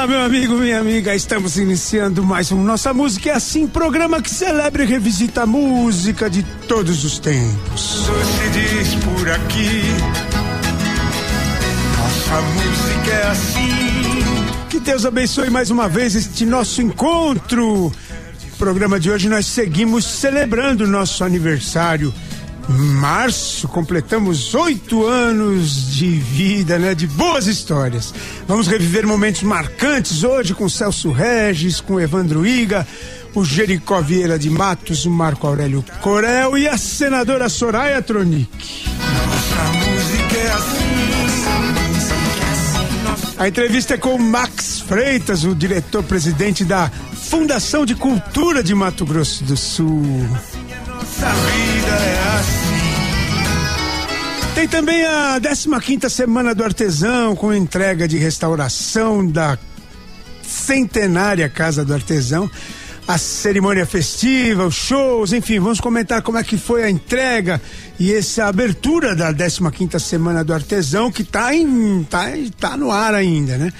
Olá, meu amigo, minha amiga. Estamos iniciando mais um Nossa Música é Assim, programa que celebra e revisita a música de todos os tempos. se diz por aqui. Nossa música é assim. Que Deus abençoe mais uma vez este nosso encontro. No programa de hoje nós seguimos celebrando nosso aniversário. Março, completamos oito anos de vida, né? De boas histórias. Vamos reviver momentos marcantes hoje com Celso Regis, com Evandro Iga, o Jericó Vieira de Matos, o Marco Aurélio Corel e a senadora Soraya Tronic. Nossa música é assim. A entrevista é com Max Freitas, o diretor-presidente da Fundação de Cultura de Mato Grosso do Sul. Nossa vida é assim. Tem também a 15 Semana do Artesão, com entrega de restauração da centenária Casa do Artesão. A cerimônia festiva, os shows, enfim, vamos comentar como é que foi a entrega e essa abertura da 15 Semana do Artesão, que tá, em, tá, tá no ar ainda, né?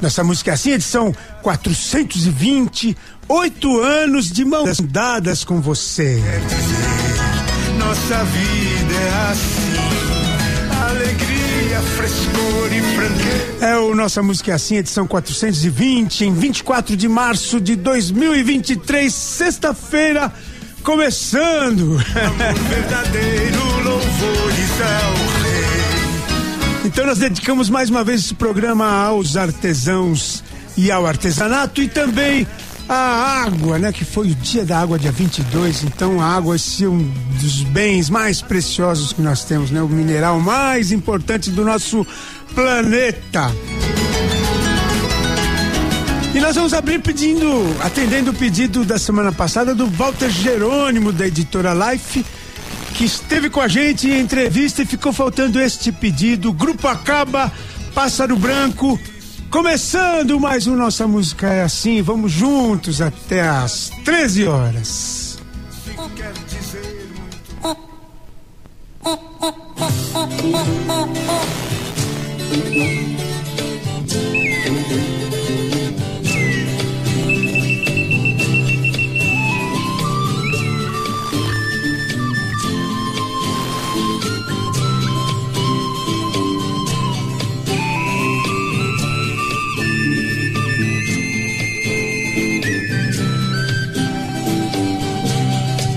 Nossa música é assim, edição 420, oito anos de mãos dadas com você. Quer dizer, nossa vida é assim. Alegria. É o Nossa Música é Assim, edição 420, em 24 de março de 2023, sexta-feira, começando. Amor verdadeiro, louvores ao Rei. Então nós dedicamos mais uma vez esse programa aos artesãos e ao artesanato e também a água, né? Que foi o dia da água, dia 22. Então a água é um dos bens mais preciosos que nós temos, né? O mineral mais importante do nosso planeta. E nós vamos abrir pedindo, atendendo o pedido da semana passada do Walter Jerônimo, da editora Life, que esteve com a gente em entrevista e ficou faltando este pedido. Grupo Acaba, Pássaro Branco. Começando mais um Nossa Música é Assim, vamos juntos até às 13 horas.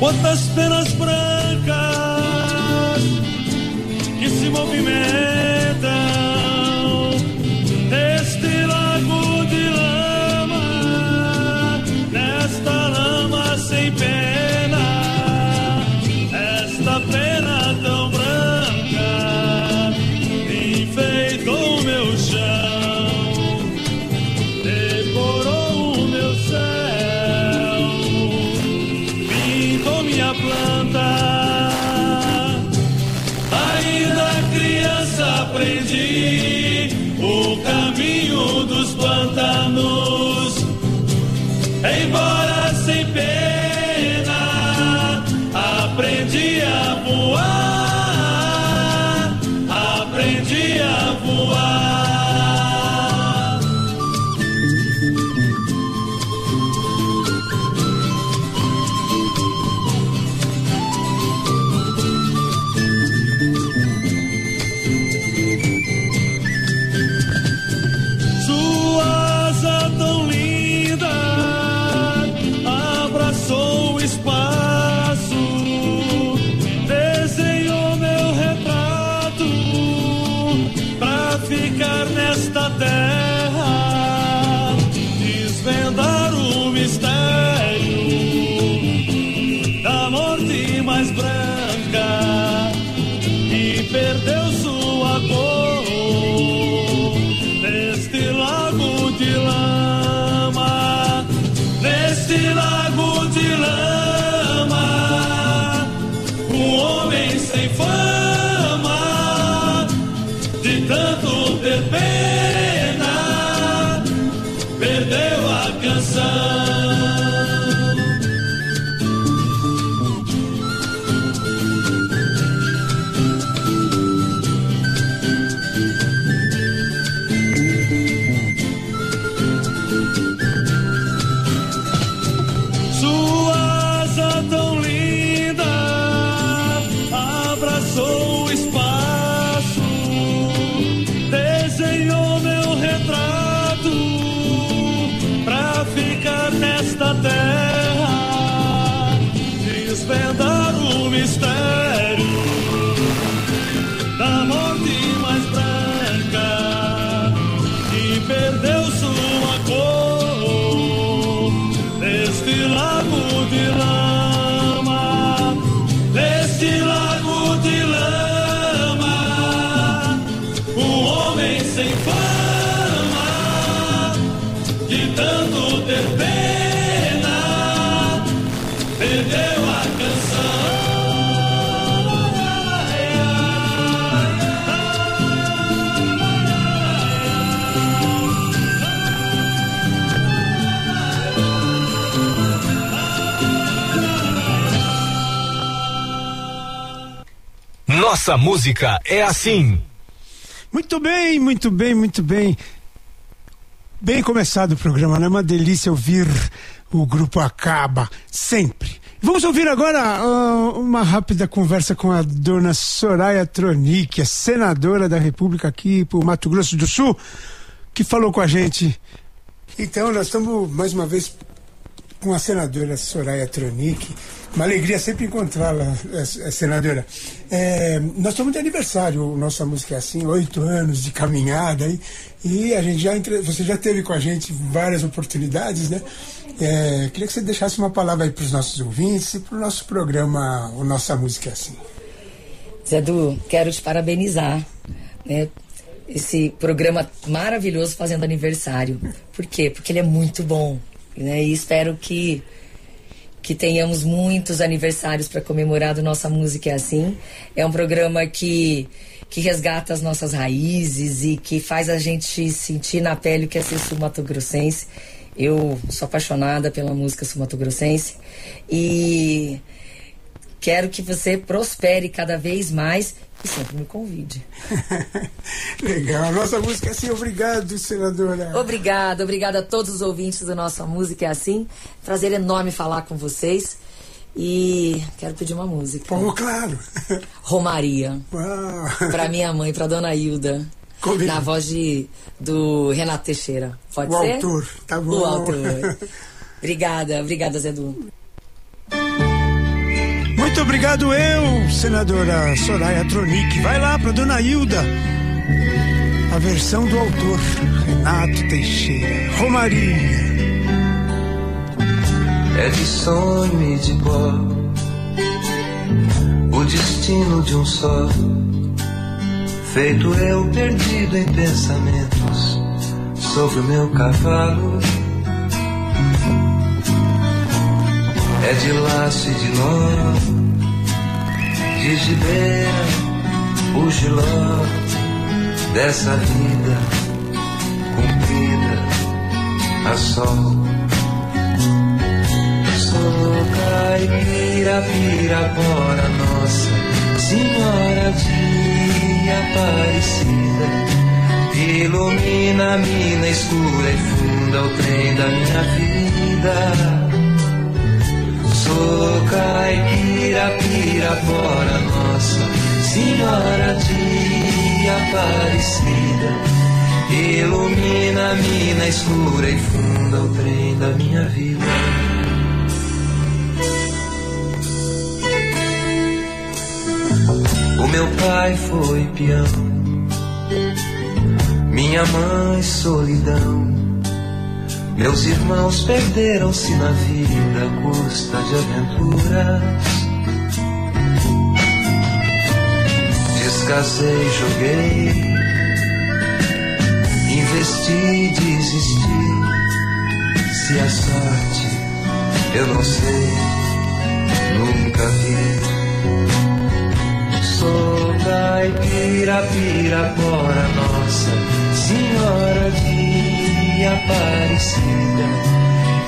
Quantas penas brancas que se movimentam Nossa música é assim. Muito bem, muito bem, muito bem. Bem começado o programa, né? Uma delícia ouvir o grupo Acaba, sempre. Vamos ouvir agora ah, uma rápida conversa com a dona Soraya Tronic, a senadora da República aqui por Mato Grosso do Sul, que falou com a gente. Então, nós estamos mais uma vez com a senadora Soraya Tronic. Uma alegria sempre encontrá-la, eh, eh, senadora. É, nós estamos de aniversário, nossa música é assim, oito anos de caminhada aí, e a gente já entre... você já teve com a gente várias oportunidades, né? É, queria que você deixasse uma palavra aí para os nossos ouvintes e para o nosso programa, o Nossa Música é Assim. Zé Du, quero te parabenizar, né? Esse programa maravilhoso fazendo aniversário. Por quê? Porque ele é muito bom, né? E espero que que tenhamos muitos aniversários para comemorar do Nossa Música é Assim. É um programa que, que resgata as nossas raízes e que faz a gente sentir na pele o que é ser sul-mato-grossense. Eu sou apaixonada pela música sul-mato-grossense e quero que você prospere cada vez mais e sempre me convide. Legal, nossa música é assim, obrigado, senadora. Obrigada, obrigada a todos os ouvintes do Nossa Música é Assim. Prazer enorme falar com vocês. E quero pedir uma música. Pô, claro. Romaria. Uau. Pra minha mãe, pra dona Hilda. Combinado. Na voz de, do Renato Teixeira. Pode O ser? autor, tá bom. O autor. Obrigada, obrigada, Zé Du. Muito obrigado eu, senadora Soraya Tronic. Vai lá para Dona Hilda. A versão do autor, Renato Teixeira. Romaria. É de sonho e de pó o destino de um só. Feito eu perdido em pensamentos sobre o meu cavalo. É de laço e de nó, de o giló dessa vida cumprida a sol. Sou caipira, pirapora, nossa Senhora de Aparecida. Ilumina a mina escura e funda o trem da minha vida. Sou caipira, pirapora, nossa Senhora de Aparecida. Ilumina a mina escura e funda o trem da minha vida. O meu pai foi peão, minha mãe solidão. Meus irmãos perderam-se na vida à custa de aventuras. Descasei, joguei, investi, desisti. Se a sorte eu não sei, nunca vi. Sou caipira, pirapora, nossa senhora de Aparecida.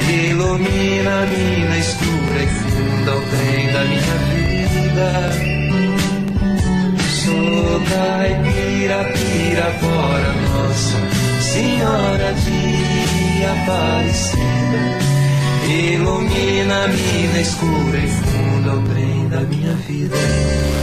Ilumina a mina escura e funda o trem da minha vida. Sou caipira, pirapora, nossa senhora de Aparecida. Ilumina a mina escura e funda o trem da minha vida.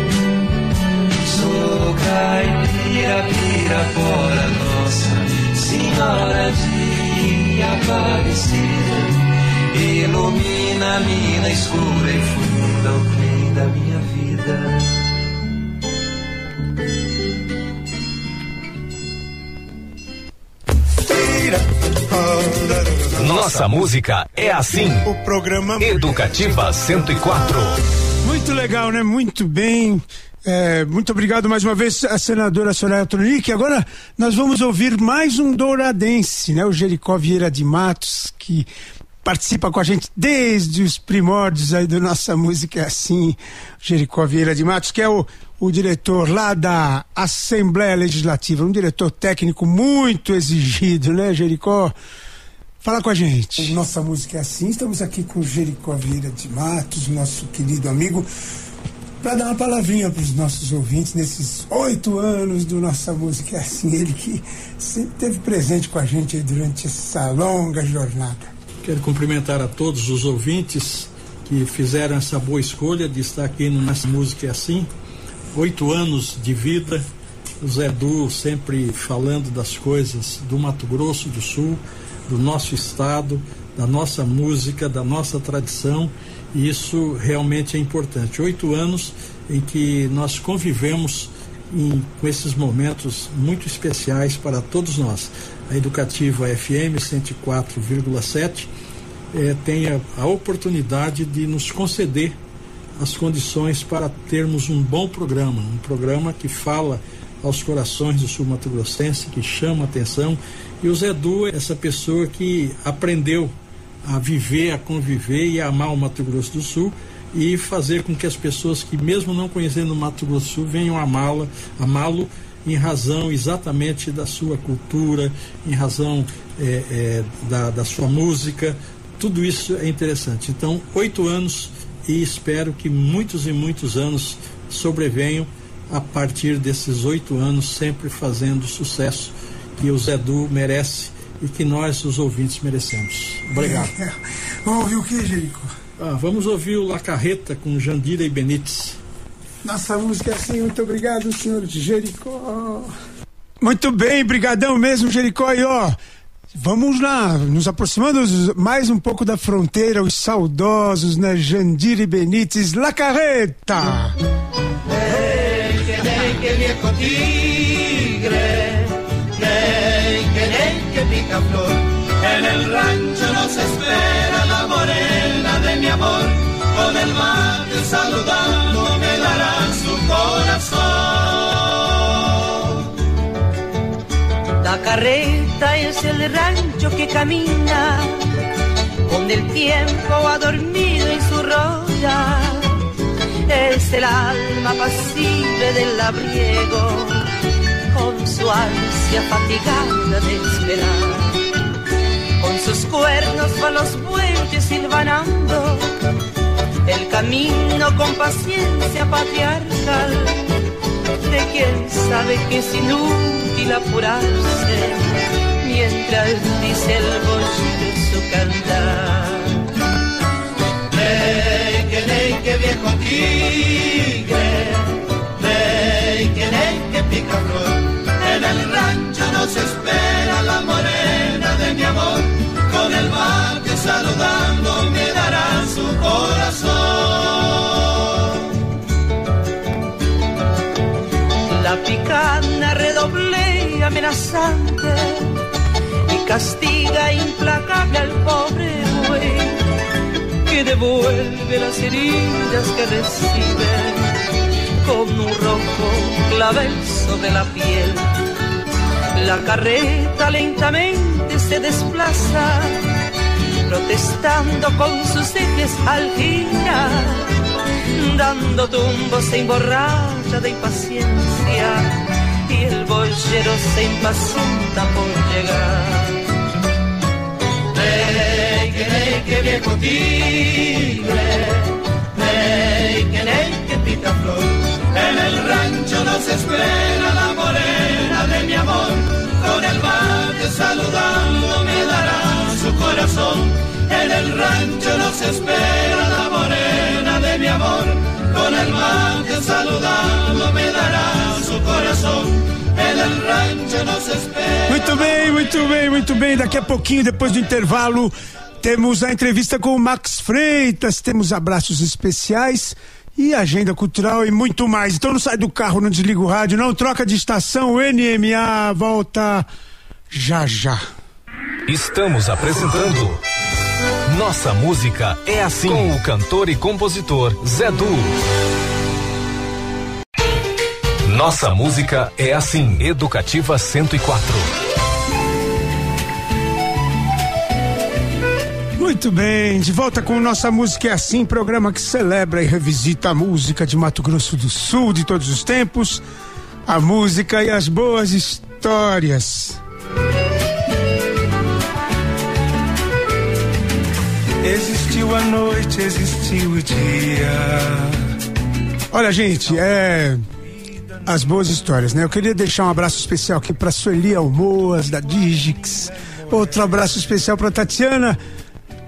Sou caipira, pirapora, nossa senhora de Aparecida. Ilumina a mina escura e funda o trem da minha vida. Nossa música é assim. O programa Educativa 104. Muito legal, né? Muito bem. É, muito obrigado mais uma vez a senadora Soraya Tronic. Agora nós vamos ouvir mais um douradense, né? O Jericó Vieira de Matos, que participa com a gente desde os primórdios aí da nossa música é assim, Jericó Vieira de Matos, que é o, o diretor lá da Assembleia Legislativa, um diretor técnico muito exigido, né, Jericó? Fala com a gente. Nossa música é assim, estamos aqui com Jericó Vieira de Matos, nosso querido amigo, para dar uma palavrinha para os nossos ouvintes nesses oito anos do Nossa Música é assim, ele que sempre esteve presente com a gente durante essa longa jornada. Quero cumprimentar a todos os ouvintes que fizeram essa boa escolha de estar aqui no Nossa Música é Assim. Oito anos de vida, o Zé Du sempre falando das coisas do Mato Grosso do Sul, do nosso estado, da nossa música, da nossa tradição, isso realmente é importante. Oito anos em que nós convivemos em, com esses momentos muito especiais para todos nós. A Educativa FM 104,7 eh, tem a, a oportunidade de nos conceder as condições para termos um bom programa, um programa que fala aos corações do sul Mato Grossense, que chama atenção. E o Zé Du é essa pessoa que aprendeu a viver, a conviver e a amar o Mato Grosso do Sul e fazer com que as pessoas que, mesmo não conhecendo o Mato Grosso do Sul, venham amá-la, amá-lo em razão exatamente da sua cultura, em razão é, é, da, da sua música. Tudo isso é interessante. Então, oito anos e espero que muitos e muitos anos sobrevenham a partir desses oito anos, sempre fazendo sucesso que o Zé Du merece e que nós, os ouvintes, merecemos. Obrigado. Vamos ouvir o que, Jerico? Ah, vamos ouvir o La Carreta com Jandira e Benites. Nossa música é assim, muito obrigado, senhor Jericó. Muito bem, brigadão mesmo, Jericó. E ó, vamos lá, nos aproximando mais um pouco da fronteira, os saudosos, né? Jandira e Benites, La Carreta. Neike, neike, viejo tigre, En el rancho nos espera la morena de mi amor, con el mate saludando me dará su corazón. La carreta es el rancho que camina con el tiempo ha dormido en su roya. Es el alma pasible del labriego, con su ansia fatigada de esperar. Con sus cuernos van los bueyes silvanando, el camino con paciencia patriarcal, de quien sabe que es inútil apurarse, mientras dice el bolsillo su cantar. Neike, neike, viejo tigre, neike, neike, picaflor. En el rancho nos espera la morena de mi amor, con el mate saludando me dará su corazón. La picana redoble amenazante y castiga implacable al pobre güey que devuelve las heridas que recibe con un rojo clavel sobre la piel. La carreta lentamente se desplaza, protestando con sus ejes al girar, dando tumbos se emborracha de impaciencia y el boyero se impacienta por llegar. Neike, neike, viejo tigre, neike, neike, picaflor. En el rancho nos espera la morena de mi amor, con el mate saludando me dará su corazón. En el rancho nos espera la morena de mi amor, con el mate saludando me dará su corazón. En el rancho nos espera. Muito bem, muito bem, muito bem. Daqui a pouquinho, depois do intervalo, temos a entrevista com o Max Freitas, temos abraços especiais e agenda cultural e muito mais. Então não sai do carro, não desliga o rádio, não troca de estação. NMA volta já já. Estamos apresentando Nossa Música é Assim com o cantor e compositor Zé Du. Nossa Música é Assim, Educativa 104. Muito bem, de volta com Nossa Música é Assim, programa que celebra e revisita a música de Mato Grosso do Sul de todos os tempos, a música e as boas histórias. Existiu a noite, existiu o dia. Olha, gente, é. As boas histórias, né? Eu queria deixar um abraço especial aqui para Sueli Almoas, da Digix. Outro abraço especial para Tatiana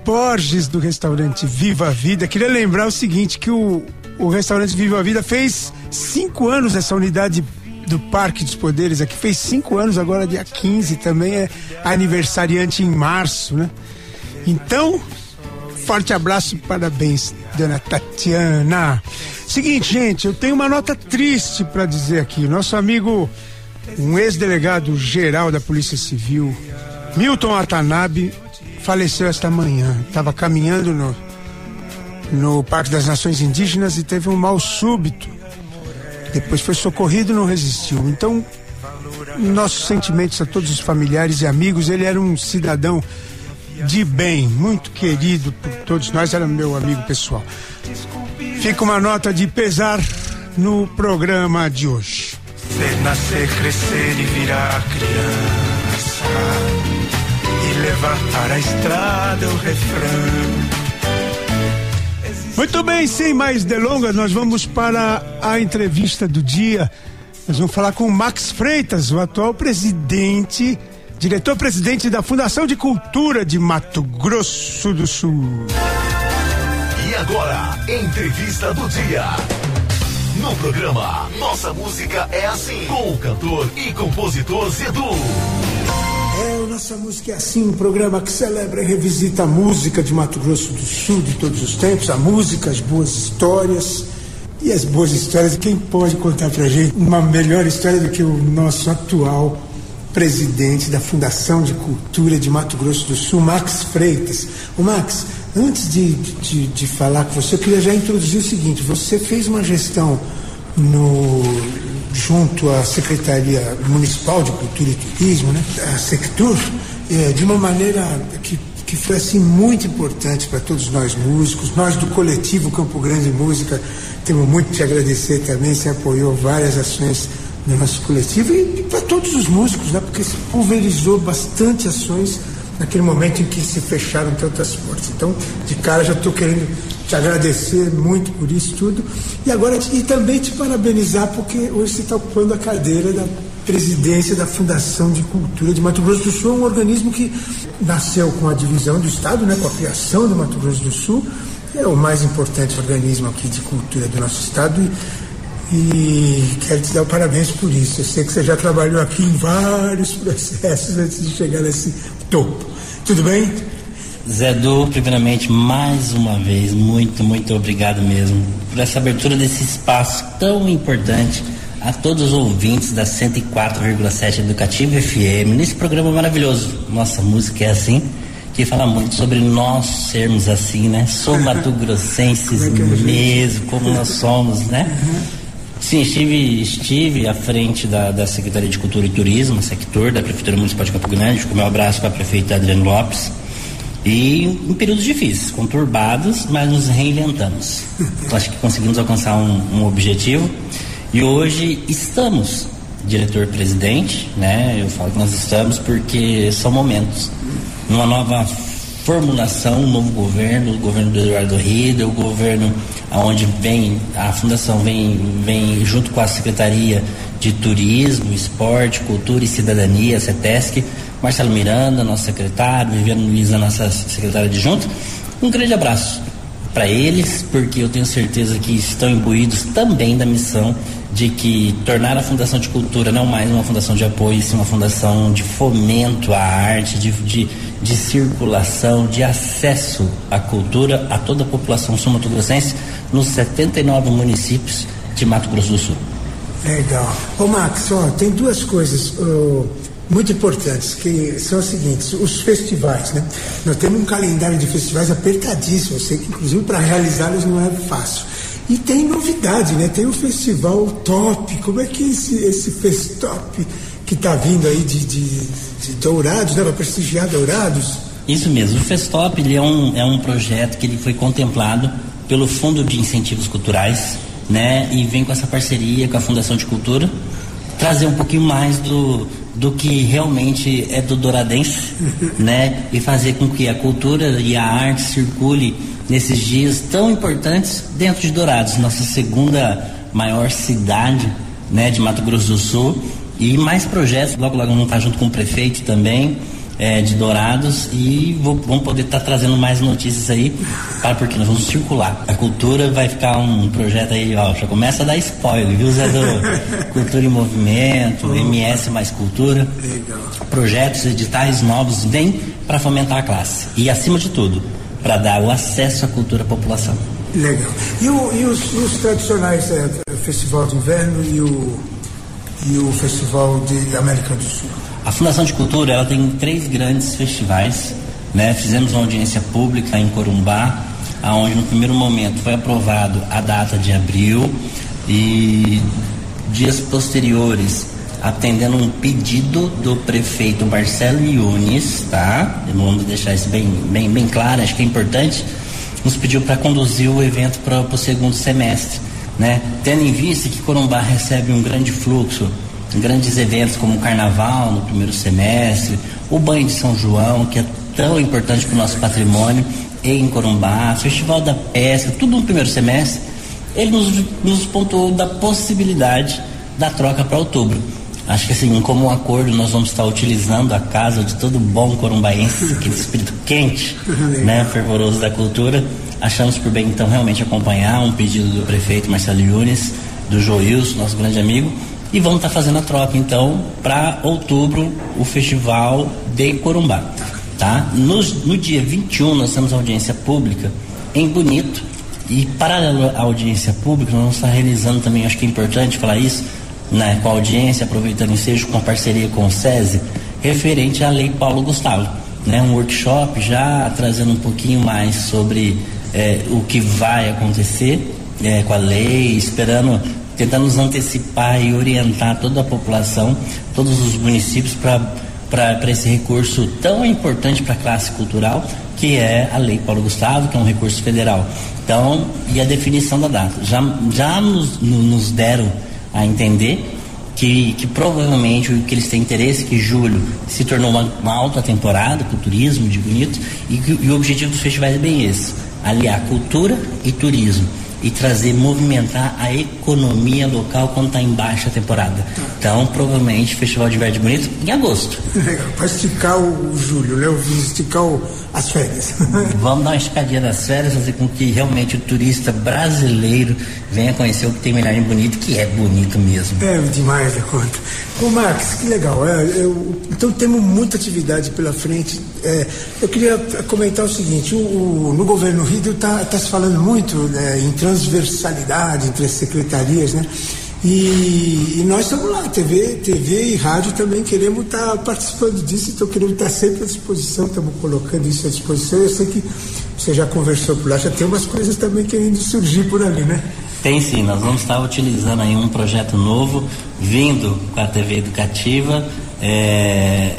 Borges, do restaurante Viva a Vida. Queria lembrar o seguinte: que o, o restaurante Viva a Vida fez cinco anos, essa unidade do Parque dos Poderes aqui, fez cinco anos, agora dia 15 também é aniversariante em março, né? Então, forte abraço parabéns, dona Tatiana. Seguinte, gente, eu tenho uma nota triste para dizer aqui. Nosso amigo, um ex-delegado geral da Polícia Civil, Milton Watanabe, faleceu esta manhã. Estava caminhando no, no Parque das Nações Indígenas e teve um mal súbito. Depois foi socorrido e não resistiu. Então, nossos sentimentos a todos os familiares e amigos. Ele era um cidadão de bem, muito querido por todos nós, era meu amigo pessoal. Fica uma nota de pesar no programa de hoje. Ser nascer, crescer e virar criança. Levar para a estrada o refrão. Muito bem, sem mais delongas, nós vamos para a entrevista do dia. Nós vamos falar com o Max Freitas, o atual presidente, diretor-presidente da Fundação de Cultura de Mato Grosso do Sul. E agora, entrevista do dia. No programa Nossa Música é Assim, com o cantor e compositor Zedu. É, o Nossa Música é assim, um programa que celebra e revisita a música de Mato Grosso do Sul de todos os tempos, a música, as boas histórias. E as boas histórias, quem pode contar pra gente uma melhor história do que o nosso atual presidente da Fundação de Cultura de Mato Grosso do Sul, Max Freitas. O Max, antes de, de, de falar com você, eu queria já introduzir o seguinte: você fez uma gestão no, junto à Secretaria Municipal de Cultura e Turismo, né, a Sectur, eh, de uma maneira que, que foi assim muito importante para todos nós músicos, nós do coletivo Campo Grande Música, temos muito que te agradecer também, você apoiou várias ações do nosso coletivo e, e para todos os músicos, né? Porque se pulverizou bastante ações naquele momento em que se fecharam tantas portas. Então, de cara já estou querendo te agradecer muito por isso tudo e agora e também te parabenizar porque hoje você está ocupando a cadeira da presidência da Fundação de Cultura de Mato Grosso do Sul, é um organismo que nasceu com a divisão do Estado, né, com a criação do Mato Grosso do Sul, é o mais importante organismo aqui de cultura do nosso Estado e, e quero te dar parabéns por isso. Eu sei que você já trabalhou aqui em vários processos antes de chegar nesse topo. Tudo bem? Zé Du, primeiramente, mais uma vez, muito, muito obrigado mesmo por essa abertura desse espaço tão importante a todos os ouvintes da 104,7 Educativo FM, nesse programa maravilhoso. Nossa música é assim, que fala muito sobre nós sermos assim, né? Sou mato-grossenses é mesmo, como nós somos, né? Sim, estive, estive à frente da, da Secretaria de Cultura e Turismo, sector da Prefeitura Municipal de Campo Grande, com meu abraço para a prefeita Adriano Lopes. E em períodos difíceis, conturbados, mas nos reinventamos. Acho que conseguimos alcançar um, um objetivo. E hoje estamos, diretor-presidente, né? Eu falo que nós estamos porque são momentos. Uma nova formulação, um novo governo, o governo do Eduardo Rida, o governo onde vem, a fundação vem, vem junto com a Secretaria de Turismo, Esporte, Cultura e Cidadania, CETESC, Marcelo Miranda, nosso secretário, Viviane Luiz, a nossa secretária adjunta. Um grande abraço para eles, porque eu tenho certeza que estão imbuídos também da missão de que tornar a Fundação de Cultura não mais uma fundação de apoio, sim uma fundação de fomento à arte, de, de, de circulação, de acesso à cultura a toda a população sul-mato-grossense nos 79 municípios de Mato Grosso do Sul. Legal. Ô Max, ó, tem duas coisas muito importantes, que são as seguintes, os festivais, né? Nós temos um calendário de festivais apertadíssimo, eu sei que inclusive para realizá-los não é fácil. E tem novidade, né? Tem o festival Top. Como é que esse, esse Festop que está vindo aí de, de, de Dourados, né? Para prestigiar Dourados? Isso mesmo. O Festop ele é, um, é um projeto que ele foi contemplado pelo Fundo de Incentivos Culturais, né? E vem com essa parceria com a Fundação de Cultura, trazer um pouquinho mais do, do que realmente é do douradense, né? E fazer com que a cultura e a arte circule nesses dias tão importantes dentro de Dourados, nossa segunda maior cidade, né, de Mato Grosso do Sul. E mais projetos, logo logo vamos estar junto com o prefeito também, é, de Dourados e vou, vamos poder estar trazendo mais notícias aí, para porque nós vamos circular. A cultura vai ficar um projeto aí, ó, já começa a dar spoiler, viu, Zé do Cultura em Movimento, MS mais Cultura. Legal. Projetos, editais novos vêm para fomentar a classe. E acima de tudo, para dar o acesso à cultura à população. Legal. E, o, e, os, os, tradicionais é, Festival de Inverno e o, e o Festival de América do Sul? A Fundação de Cultura ela tem três grandes festivais. Né? Fizemos uma audiência pública em Corumbá, aonde no primeiro momento foi aprovado a data de abril e dias posteriores atendendo um pedido do prefeito Marcelo Yunes, tá? Vamos deixar isso bem, bem, bem claro, acho que é importante. Nos pediu para conduzir o evento para o segundo semestre, né? Tendo em vista que Corumbá recebe um grande fluxo, grandes eventos como o Carnaval no primeiro semestre, o Banho de São João, que é tão importante para o nosso patrimônio, em Corumbá, Festival da Pesca, tudo no primeiro semestre, ele nos, nos pontuou da possibilidade da troca para outubro. Acho que assim, como um acordo, nós vamos estar utilizando a casa de todo bom corumbaense, aquele espírito quente, né, fervoroso da cultura. Achamos por bem, então, realmente acompanhar um pedido do prefeito Marcelo Yunes, do Joilson, nosso grande amigo, e vamos estar fazendo a troca, então, para outubro, o festival de Corumbá. Tá? No, no dia 21, nós temos audiência pública em Bonito, e paralelo à audiência pública, nós vamos estar realizando também, acho que é importante falar isso, né, com a audiência, aproveitando o ensejo com a parceria com o SESI, referente à Lei Paulo Gustavo. Né, um workshop já trazendo um pouquinho mais sobre é, o que vai acontecer é, com a lei, esperando, tentando nos antecipar e orientar toda a população, todos os municípios para para esse recurso tão importante para a classe cultural, que é a Lei Paulo Gustavo, que é um recurso federal. Então, e a definição da data. Já, já nos, nos deram a entender que, que provavelmente o que eles têm interesse que julho se tornou uma, uma alta temporada com turismo de bonito e, e o objetivo dos festivais é bem esse aliar cultura e turismo e trazer, movimentar a economia local quando está em baixa temporada. Então, provavelmente, Festival de Verde Bonito em agosto. Legal, para esticar o, julho, né? Esticar o, as férias. Vamos dar uma esticadinha das férias, fazer com que realmente o turista brasileiro venha conhecer o que tem melhor em bonito, que é bonito mesmo. É demais da conta. Ô Max, que legal. É, eu, então temos muita atividade pela frente. É, eu queria comentar o seguinte, o, o no governo Rio está tá se falando muito né, em transversalidade entre as secretarias, né? E, e, nós estamos lá, TV, TV e rádio também queremos estar tá participando disso, então queremos estar tá sempre à disposição, estamos colocando isso à disposição. Eu sei que você já conversou por lá, já tem umas coisas também querendo surgir por ali, né? Tem sim, nós vamos estar utilizando aí um projeto novo, vindo com a TV educativa, é,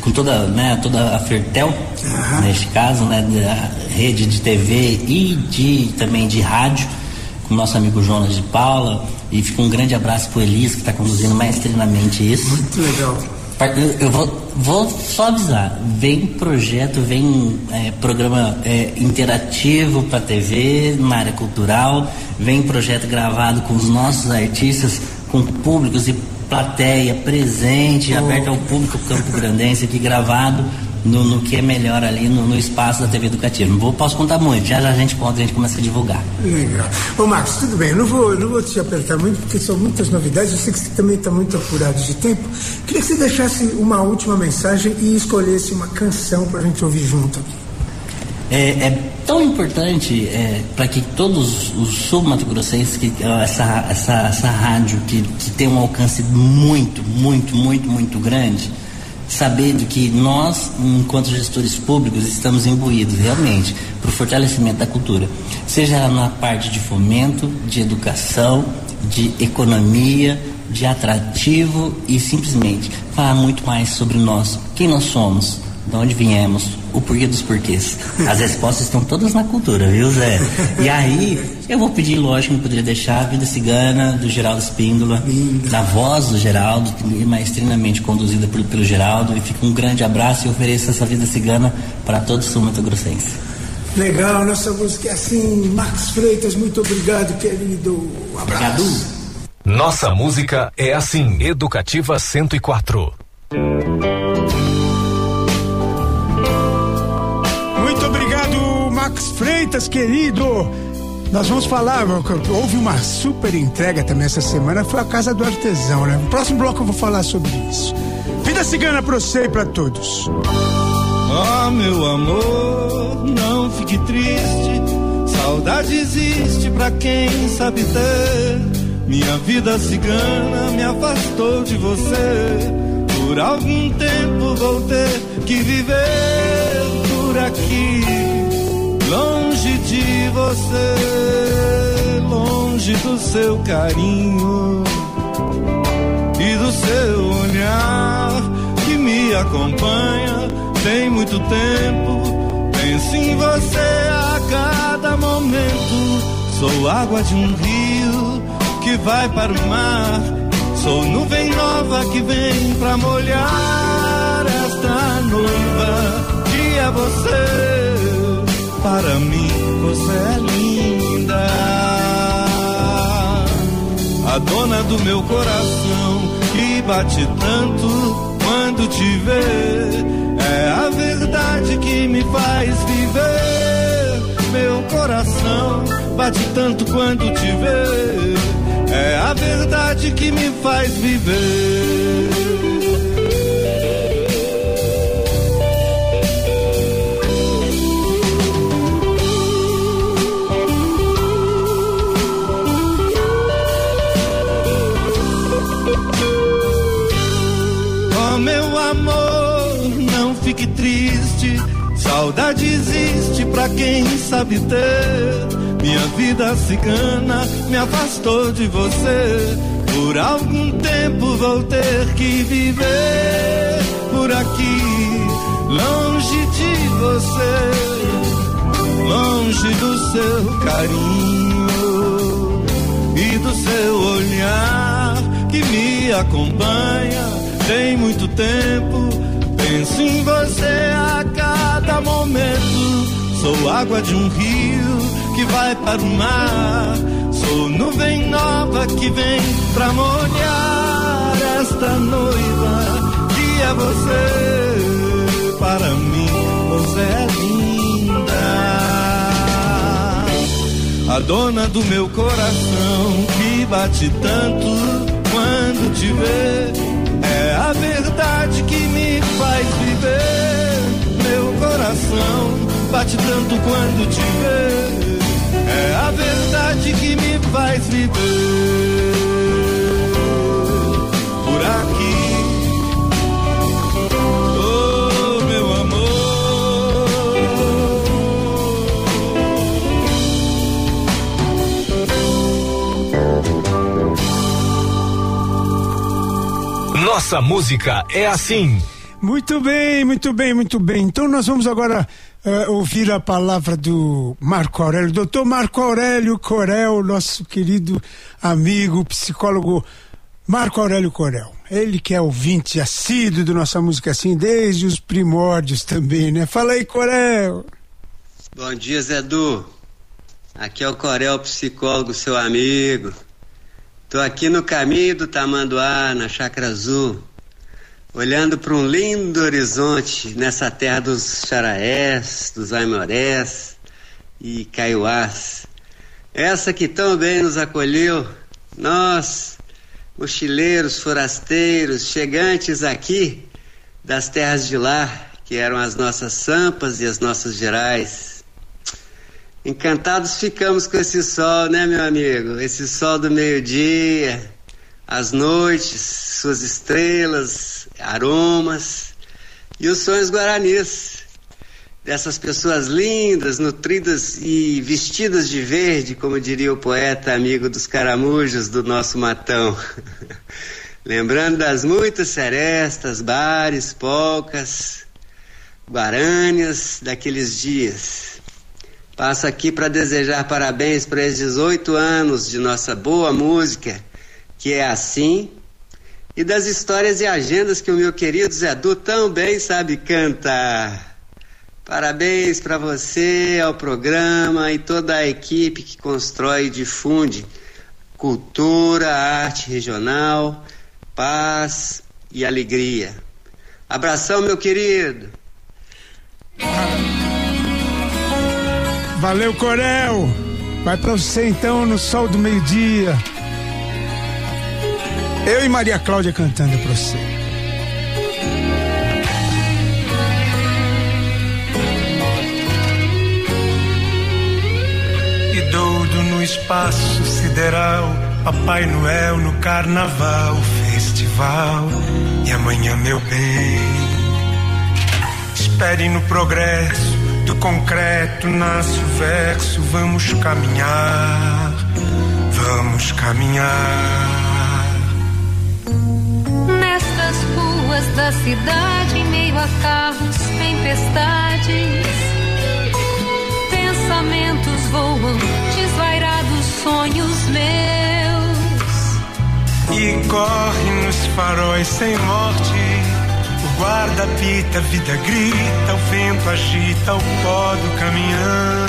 com toda, né, toda a Fertel, uhum. neste caso, né, da rede de TV e de, também de rádio, com o nosso amigo Jonas de Paula, e fica um grande abraço para o Elis, que está conduzindo maestrinamente isso. Muito legal. Eu vou, vou só avisar, vem projeto, vem é, programa é, interativo para TV, na área cultural, vem projeto gravado com os nossos artistas, com públicos e plateia presente, oh. aberto ao público Campo Grandense aqui gravado no, no, que é melhor ali no, no, espaço da TV educativa. Não vou, posso contar muito, já, já a gente conta, a gente começa a divulgar. Legal. Ô Marcos, tudo bem, eu não vou, não vou te apertar muito, porque são muitas novidades, eu sei que você também está muito apurado de tempo. Queria que você deixasse uma última mensagem e escolhesse uma canção para a gente ouvir junto aqui. É, é tão importante é, para que todos os sul-mato-grossenses, que essa, essa, essa rádio que, que tem um alcance muito, muito, muito, muito grande, sabendo que nós, enquanto gestores públicos, estamos imbuídos realmente para o fortalecimento da cultura, seja na parte de fomento, de educação, de economia, de atrativo e simplesmente falar muito mais sobre nós, quem nós somos, de onde viemos, o porquê dos porquês. As respostas estão todas na cultura, viu, Zé? E aí, eu vou pedir, lógico, não poderia deixar a Vida Cigana, do Geraldo Espíndola, da voz do Geraldo, maestrinamente conduzida pelo, pelo Geraldo. E fica um grande abraço e ofereço essa Vida Cigana para todos os sul-mato-grossenses. Legal, nossa música é assim. Max Freitas, muito obrigado, querido. Um abraço. Obrigado. Nossa música é assim, Educativa 104. Max Freitas, querido. Nós vamos falar, houve uma super entrega também essa semana, foi a Casa do Artesão, né? No próximo bloco eu vou falar sobre isso. Vida cigana pra você e pra todos. Oh, meu amor, não fique triste. Saudade existe pra quem sabe ter. Minha vida cigana me afastou de você. Por algum tempo vou ter que viver por aqui longe de você, longe do seu carinho e do seu olhar que me acompanha tem muito tempo. Penso em você a cada momento. Sou água de um rio que vai para o mar. Sou nuvem nova que vem pra molhar esta noiva que é você para mim você é linda. A dona do meu coração que bate tanto quando te vê. É a verdade que me faz viver. Meu coração bate tanto quando te vê. É a verdade que me faz viver. Saudade existe pra quem sabe ter. Minha vida cigana me afastou de você. Por algum tempo vou ter que viver por aqui, longe de você, longe do seu carinho e do seu olhar que me acompanha tem muito tempo. Penso em você a cada momento. Sou água de um rio que vai para o mar Sou nuvem nova que vem pra molhar esta noiva que é você. Para mim, você é linda. A dona do meu coração que bate tanto quando te vê. É a verdade que me faz viver. Meu coração bate tanto quando te vê. É a verdade que me faz viver Nossa música é assim. Muito bem, muito bem, muito bem. Então nós vamos agora uh, ouvir a palavra do Marco Aurélio, doutor Marco Aurélio Corel, nosso querido amigo, psicólogo Marco Aurélio Corel. Ele que é ouvinte assíduo do Nossa Música Assim desde os primórdios também, né? Fala aí, Corel. Bom dia, Zé Du. Aqui é o Corel, psicólogo, seu amigo. Tô aqui no caminho do Tamanduá, na Chácara Azul olhando para um lindo horizonte nessa terra dos xaraés, dos aimorés e caiuás. Essa que tão bem nos acolheu, nós, mochileiros, forasteiros, chegantes aqui das terras de lá, que eram as nossas sampas e as nossas gerais. Encantados ficamos com esse sol, né, meu amigo? Esse sol do meio-dia, as noites, suas estrelas, aromas e os sonhos guaranis dessas pessoas lindas, nutridas e vestidas de verde, como diria o poeta amigo dos caramujos do nosso matão. Lembrando das muitas serestas, bares, polcas, guarânias daqueles dias. Passo aqui para desejar parabéns para esses 18 anos de nossa boa música, que é assim e das histórias e agendas que o meu querido Zé Du também sabe cantar. Parabéns para você, ao programa e toda a equipe que constrói e difunde cultura, arte regional, paz e alegria. Abração, meu querido. Valeu, Corel. Vai para você então no sol do meio-dia. Eu e Maria Cláudia cantando pra você. E doudo no espaço sideral, Papai Noel no carnaval, festival. E amanhã, meu bem, espere no progresso do concreto nasce o verso. Vamos caminhar, vamos caminhar. ruas da cidade, em meio a carros, tempestades. Pensamentos voam, desvairados sonhos meus. E corre nos faróis sem morte. Guarda pita, a vida grita, o vento agita o pó do caminhão.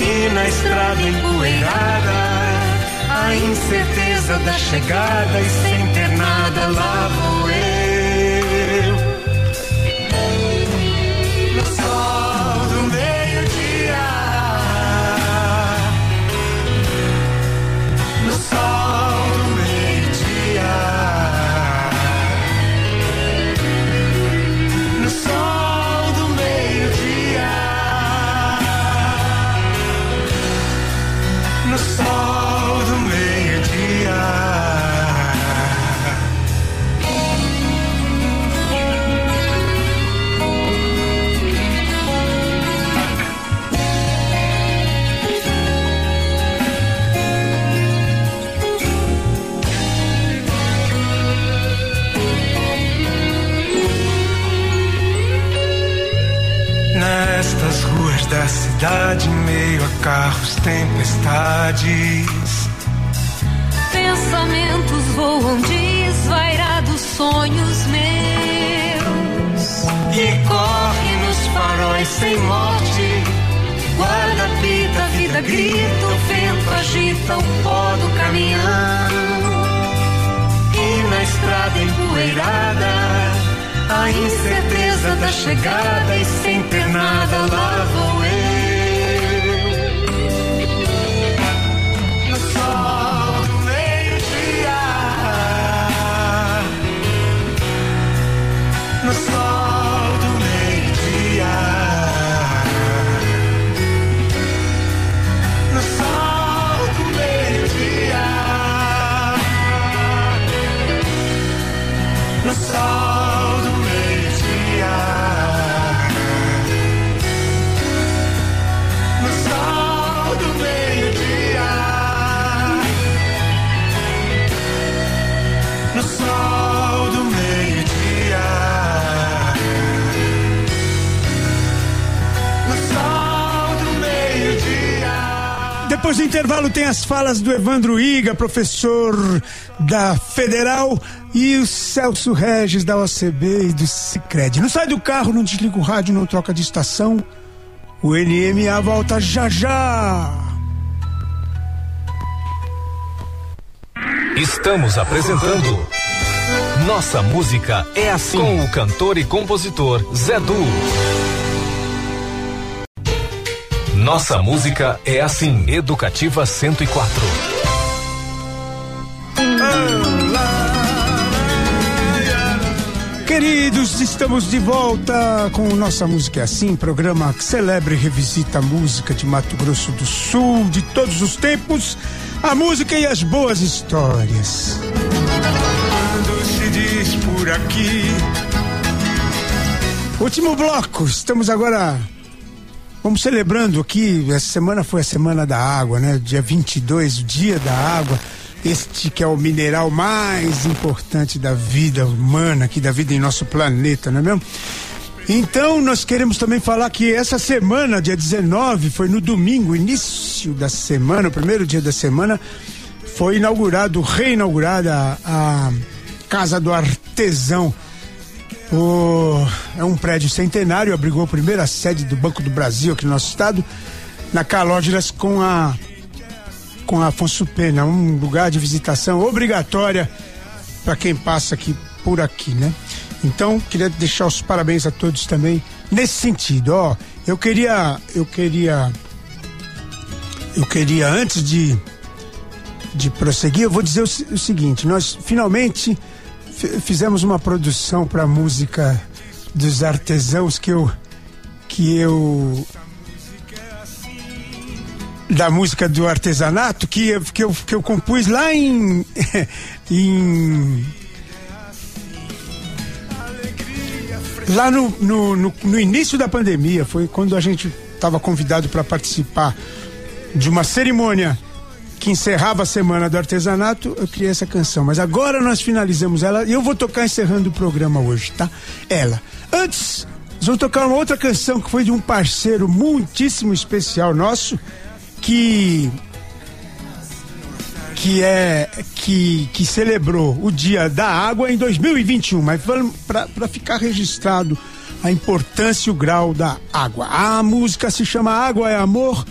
E na estrada empoeirada a incerteza da chegada e sem ter nada lá cidade, meio a carros, tempestades. Pensamentos voam desvairados, sonhos meus. E corre nos faróis sem morte. Guarda-pita, vida grita, o vento agita o pó do caminhão. E na estrada empoeirada, a incerteza da chegada e sem ter nada lá vou eu. Depois do intervalo tem as falas do Evandro Iga, professor da Federal, e o Celso Regis da OCB e do Cicred. Não sai do carro, não desliga o rádio, não troca de estação. O NMA volta já já. Estamos apresentando Nossa Música é Assim com o cantor e compositor Zé Du. Nossa Música é Assim, Educativa 104. Queridos, estamos de volta com o Nossa Música é Assim, programa que celebra e revisita a música de Mato Grosso do Sul de todos os tempos, a música e as boas histórias. Quando se diz por aqui, Último bloco, estamos agora. Vamos celebrando aqui, essa semana foi a Semana da Água, né? Dia 22, o Dia da Água. Este que é o mineral mais importante da vida humana, aqui da vida em nosso planeta, não é mesmo? Então, nós queremos também falar que essa semana, dia 19, foi no domingo, início da semana, o primeiro dia da semana, foi inaugurado, reinaugurada a Casa do Artesão. O- é um prédio centenário, abrigou a primeira sede do Banco do Brasil aqui no nosso estado, na Calógeras com a com a Afonso Pena, um lugar de visitação obrigatória para quem passa aqui por aqui, né? Então, queria deixar os parabéns a todos também nesse sentido, ó. Eu queria eu queria eu queria antes de de prosseguir, eu vou dizer o, o seguinte, nós finalmente fi- fizemos uma produção para música dos artesãos que eu que eu da música do artesanato que eu, que eu, que eu compus lá em em lá no, no, no, no início da pandemia foi quando a gente estava convidado para participar de uma cerimônia que encerrava a semana do artesanato, eu criei essa canção. Mas agora nós finalizamos ela e eu vou tocar encerrando o programa hoje, tá? Ela. Antes, nós vamos tocar uma outra canção que foi de um parceiro muitíssimo especial nosso, que que é que, que celebrou o Dia da Água em 2021, mas para ficar registrado a importância e o grau da água. A música se chama Água é Amor,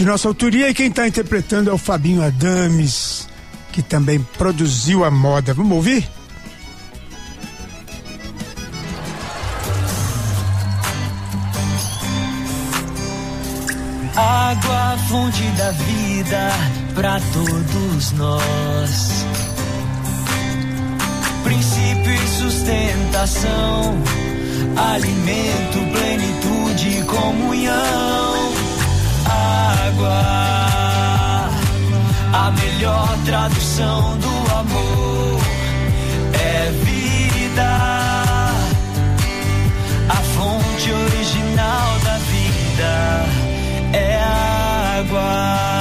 de nossa autoria, e quem está interpretando é o Fabinho Adames, que também produziu a moda. Vamos ouvir? Água, fonte da vida para todos nós. Princípio e sustentação, alimento, plenitude e comunhão. A melhor tradução do amor é vida, a fonte original da vida é. Água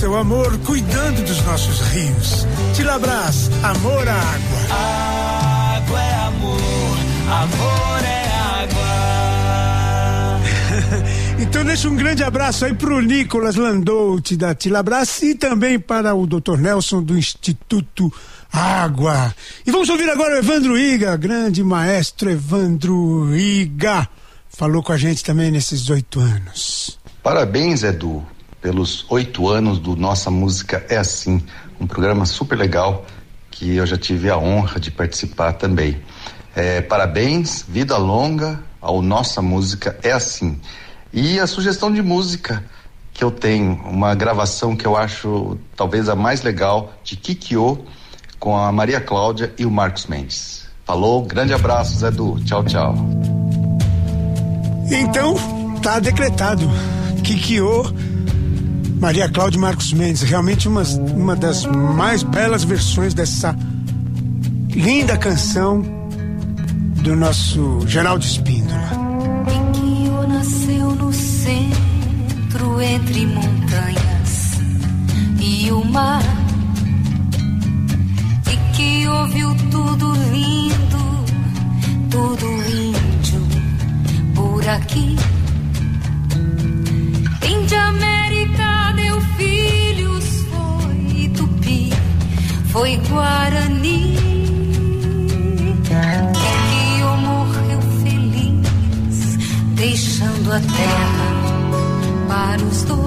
seu amor cuidando dos nossos rios. Tilabras, amor à água. Água é amor, amor é água. Então deixa um grande abraço aí pro Nicolas Landouti da Tilabras e também para o Dr. Nelson do Instituto Água. E vamos ouvir agora o Evandro Iga, grande maestro Evandro Iga. Falou com a gente também nesses oito anos. Parabéns, Edu, pelos oito anos do Nossa Música é Assim, um programa super legal que eu já tive a honra de participar também. É, parabéns, vida longa ao Nossa Música é Assim. E a sugestão de música que eu tenho, uma gravação que eu acho talvez a mais legal de Kikyo com a Maria Cláudia e o Marcos Mendes. Falou, grande abraço, Zé Du. Tchau, tchau. Então, tá decretado. Kikyo, Maria Cláudia Marcos Mendes. Realmente uma, uma das mais belas versões dessa linda canção do nosso Geraldo Espíndola. Kikyo nasceu no centro entre montanhas e o mar. E que ouviu tudo lindo, tudo índio por aqui. Foi guarani. Kikyo morreu feliz, deixando a terra para os dois.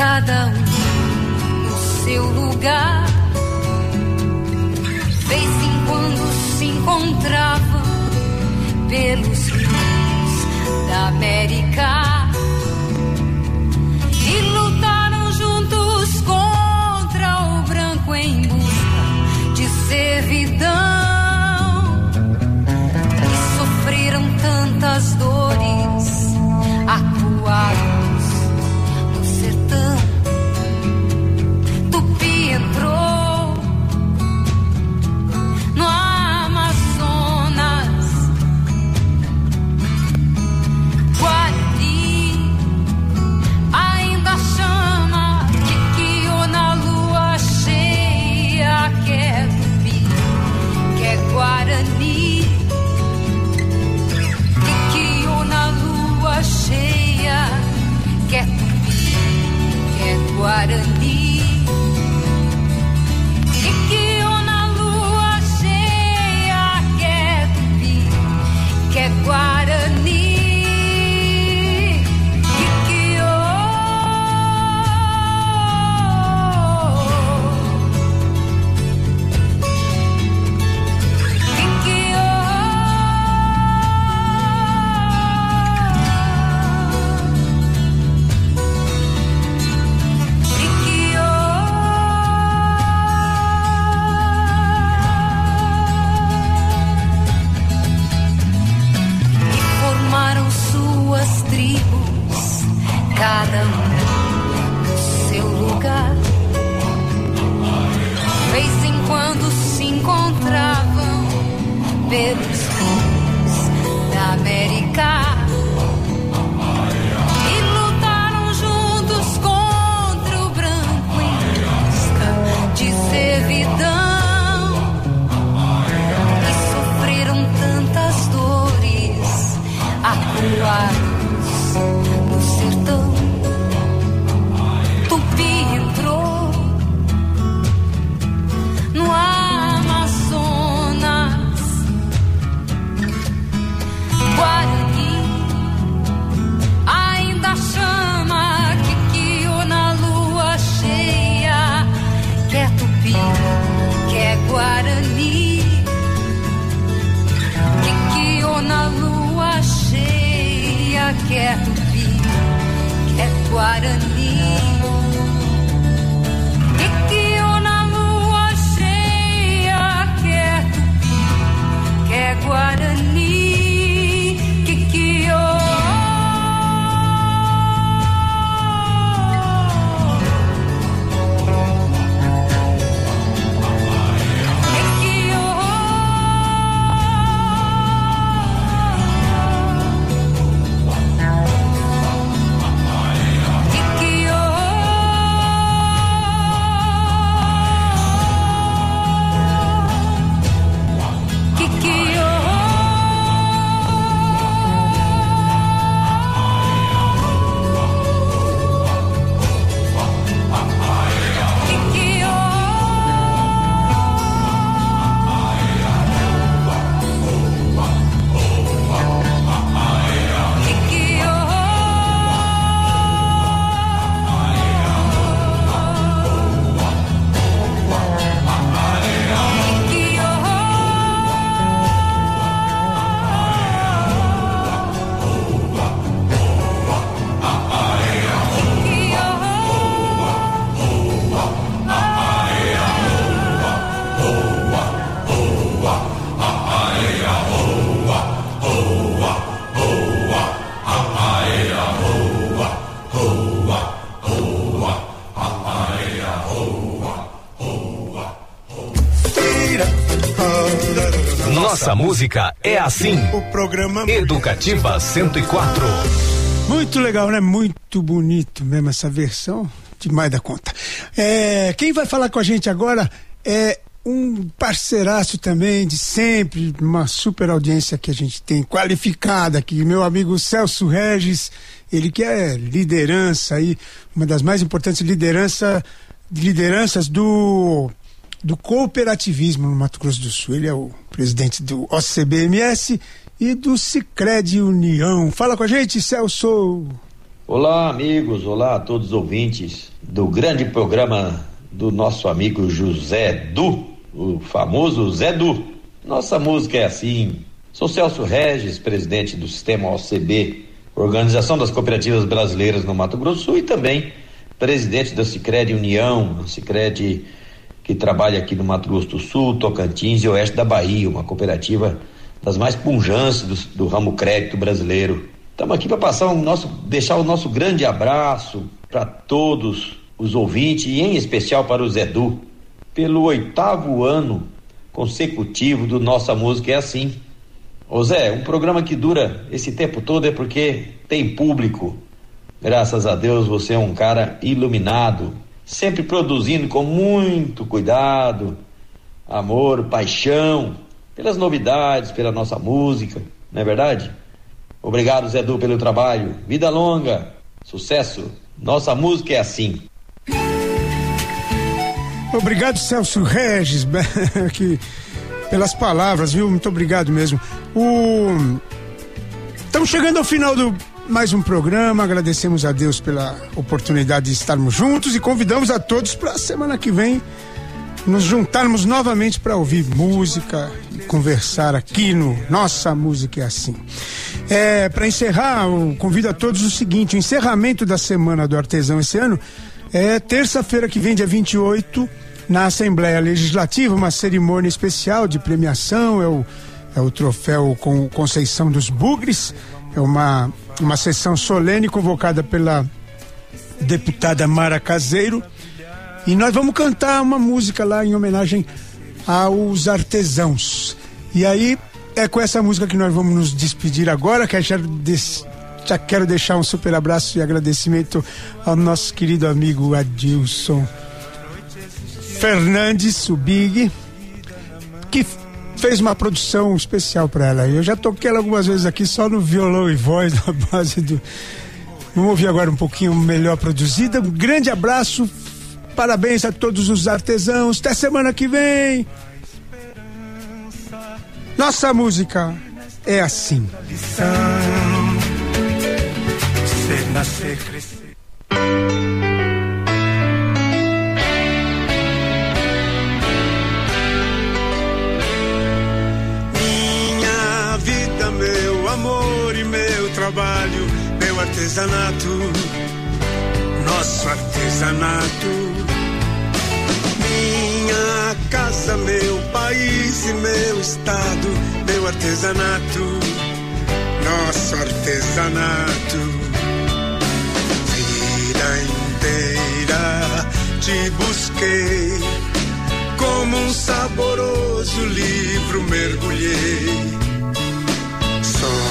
Cada um no seu lugar. Vez em quando se encontravam pelos rios da América Quer é tupi, quer guarani. Nossa música é assim. O programa Educativa 104. Muito legal, né? Muito bonito mesmo essa versão. Demais da conta. É, quem vai falar com a gente agora é um parceiraço também de sempre, uma super audiência que a gente tem qualificada aqui, meu amigo Celso Regis, ele que é liderança aí, uma das mais importantes liderança, lideranças do do cooperativismo no Mato Grosso do Sul. Ele é o presidente do OCBMS e do Sicredi União. Fala com a gente, Celso. Olá, amigos. Olá a todos os ouvintes do grande programa do nosso amigo José Du, o famoso Zé Du. Nossa música é assim. Sou Celso Regis, presidente do sistema OCB, Organização das Cooperativas Brasileiras no Mato Grosso e também presidente da Sicredi União, Sicredi que trabalha aqui no Mato Grosso do Sul, Tocantins e Oeste da Bahia, uma cooperativa das mais punjantes do, do ramo crédito brasileiro. Estamos aqui para passar o nosso, deixar o nosso grande abraço para todos os ouvintes e em especial para o Zedu, pelo oitavo ano consecutivo do Nossa Música é assim. Ô Zé, um programa que dura esse tempo todo é porque tem público. Graças a Deus você é um cara iluminado, sempre produzindo com muito cuidado, amor, paixão, pelas novidades, pela nossa música, não é verdade? Obrigado, Zé Du, pelo trabalho. Vida longa, sucesso. Nossa música é assim. Obrigado, Celso Regis, que, pelas palavras, viu? Muito obrigado mesmo. O... Estamos chegando ao final do mais um programa. Agradecemos a Deus pela oportunidade de estarmos juntos e convidamos a todos para a semana que vem nos juntarmos novamente para ouvir música e conversar aqui no Nossa Música é Assim. É, para encerrar, eu convido a todos o seguinte: o encerramento da Semana do Artesão esse ano é terça-feira que vem, dia 28, na Assembleia Legislativa, uma cerimônia especial de premiação. É o, é o troféu com Conceição dos Bugres. É uma, uma sessão solene convocada pela deputada Mara Caseiro. E nós vamos cantar uma música lá em homenagem aos artesãos. E aí é com essa música que nós vamos nos despedir agora, que já, des... já quero deixar um super abraço e agradecimento ao nosso querido amigo Adilson Fernandes, o Big, que fez uma produção especial para ela. Eu já toquei ela algumas vezes aqui só no violão e voz, na base do. Vamos ouvir agora um pouquinho melhor produzida. Um grande abraço, parabéns a todos os artesãos. Até semana que vem. Nossa música é assim. Nascer, crescer. Trabalho, meu artesanato, nosso artesanato. Minha casa, meu país e meu estado, meu artesanato, nosso artesanato. Vida inteira te busquei, como um saboroso livro mergulhei.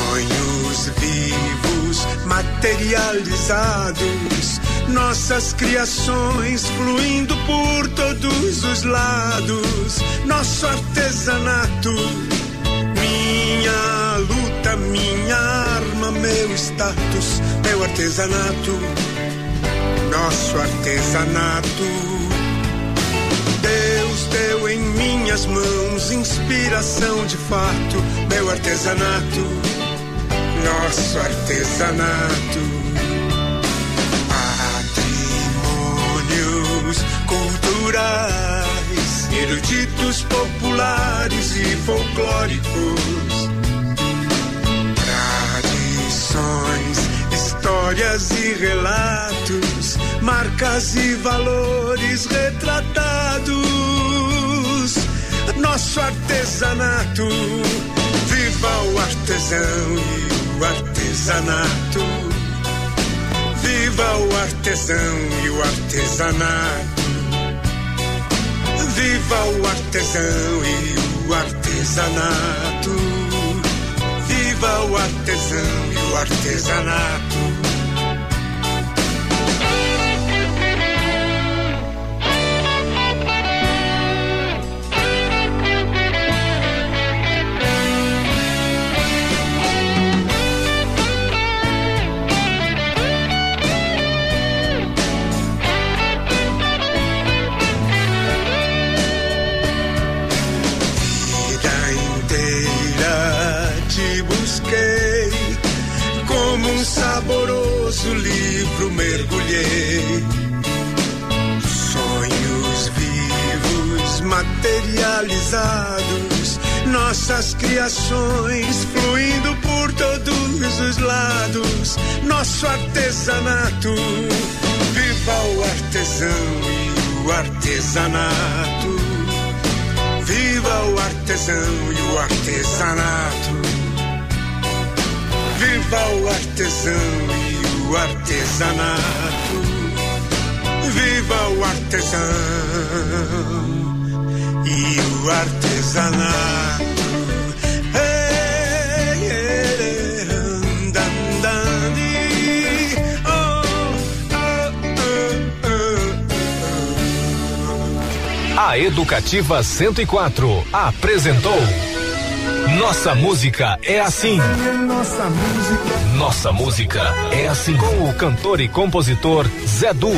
Sonhos vivos, materializados, nossas criações fluindo por todos os lados, nosso artesanato, minha luta, minha arma, meu status, meu artesanato, nosso artesanato. Deus deu em minhas mãos inspiração de fato, meu artesanato, nosso artesanato. Patrimônios culturais, eruditos populares e folclóricos. Tradições, histórias e relatos, marcas e valores retratados. Nosso artesanato, viva o artesão e o artesanato. Viva o artesão e o artesanato. Viva o artesão e o artesanato. Viva o artesão e o artesanato. Saboroso livro mergulhei. Sonhos vivos, materializados, nossas criações fluindo por todos os lados, nosso artesanato. Viva o artesão e o artesanato. Viva o artesão e o artesanato. Viva o artesão e o artesanato. Viva o artesão e o artesanato. A Educativa 104 apresentou Nossa Música é Assim. Nossa música. Nossa Música é Assim. Com o cantor e compositor Zé Du.